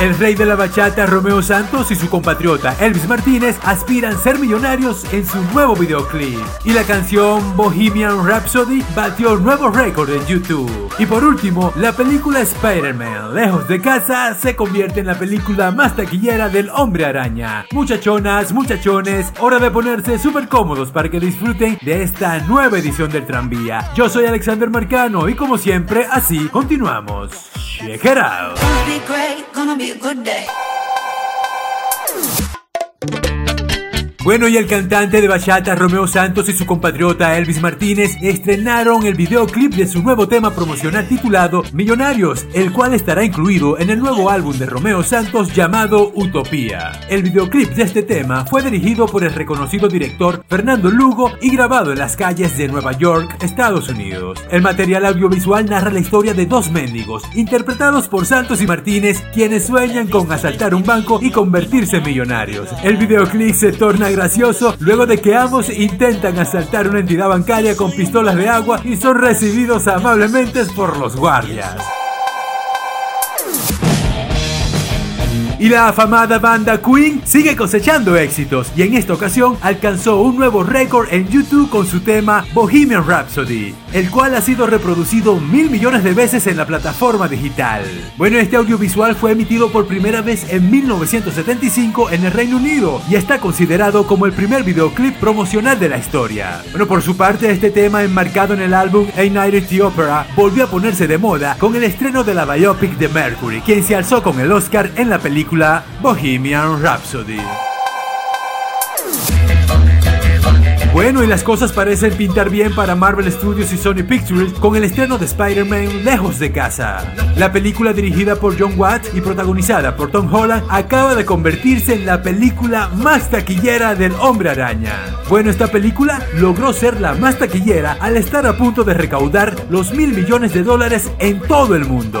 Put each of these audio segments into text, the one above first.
El rey de la bachata Romeo Santos y su compatriota Elvis Martínez aspiran ser millonarios en su nuevo videoclip. Y la canción Bohemian Rhapsody batió nuevo récord en YouTube. Y por último, la película Spider-Man, lejos de casa, se convierte en la película más taquillera del hombre araña. Muchachonas, muchachones, hora de ponerse súper cómodos para que disfruten de esta nueva edición del tranvía. Yo soy Alexander Marcano y como siempre, así continuamos. Check out. a good day. Bueno, y el cantante de bachata Romeo Santos y su compatriota Elvis Martínez estrenaron el videoclip de su nuevo tema promocional titulado Millonarios, el cual estará incluido en el nuevo álbum de Romeo Santos llamado Utopía. El videoclip de este tema fue dirigido por el reconocido director Fernando Lugo y grabado en las calles de Nueva York, Estados Unidos. El material audiovisual narra la historia de dos mendigos, interpretados por Santos y Martínez, quienes sueñan con asaltar un banco y convertirse en millonarios. El videoclip se torna gracioso luego de que ambos intentan asaltar una entidad bancaria con pistolas de agua y son recibidos amablemente por los guardias. Y la afamada banda Queen sigue cosechando éxitos y en esta ocasión alcanzó un nuevo récord en YouTube con su tema Bohemian Rhapsody, el cual ha sido reproducido mil millones de veces en la plataforma digital. Bueno, este audiovisual fue emitido por primera vez en 1975 en el Reino Unido y está considerado como el primer videoclip promocional de la historia. Bueno, por su parte, este tema enmarcado en el álbum A Night at the Opera volvió a ponerse de moda con el estreno de la biopic de Mercury, quien se alzó con el Oscar en la película Bohemian Rhapsody. Bueno, y las cosas parecen pintar bien para Marvel Studios y Sony Pictures con el estreno de Spider-Man Lejos de Casa. La película dirigida por John Watts y protagonizada por Tom Holland acaba de convertirse en la película más taquillera del Hombre Araña. Bueno, esta película logró ser la más taquillera al estar a punto de recaudar los mil millones de dólares en todo el mundo.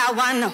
I know.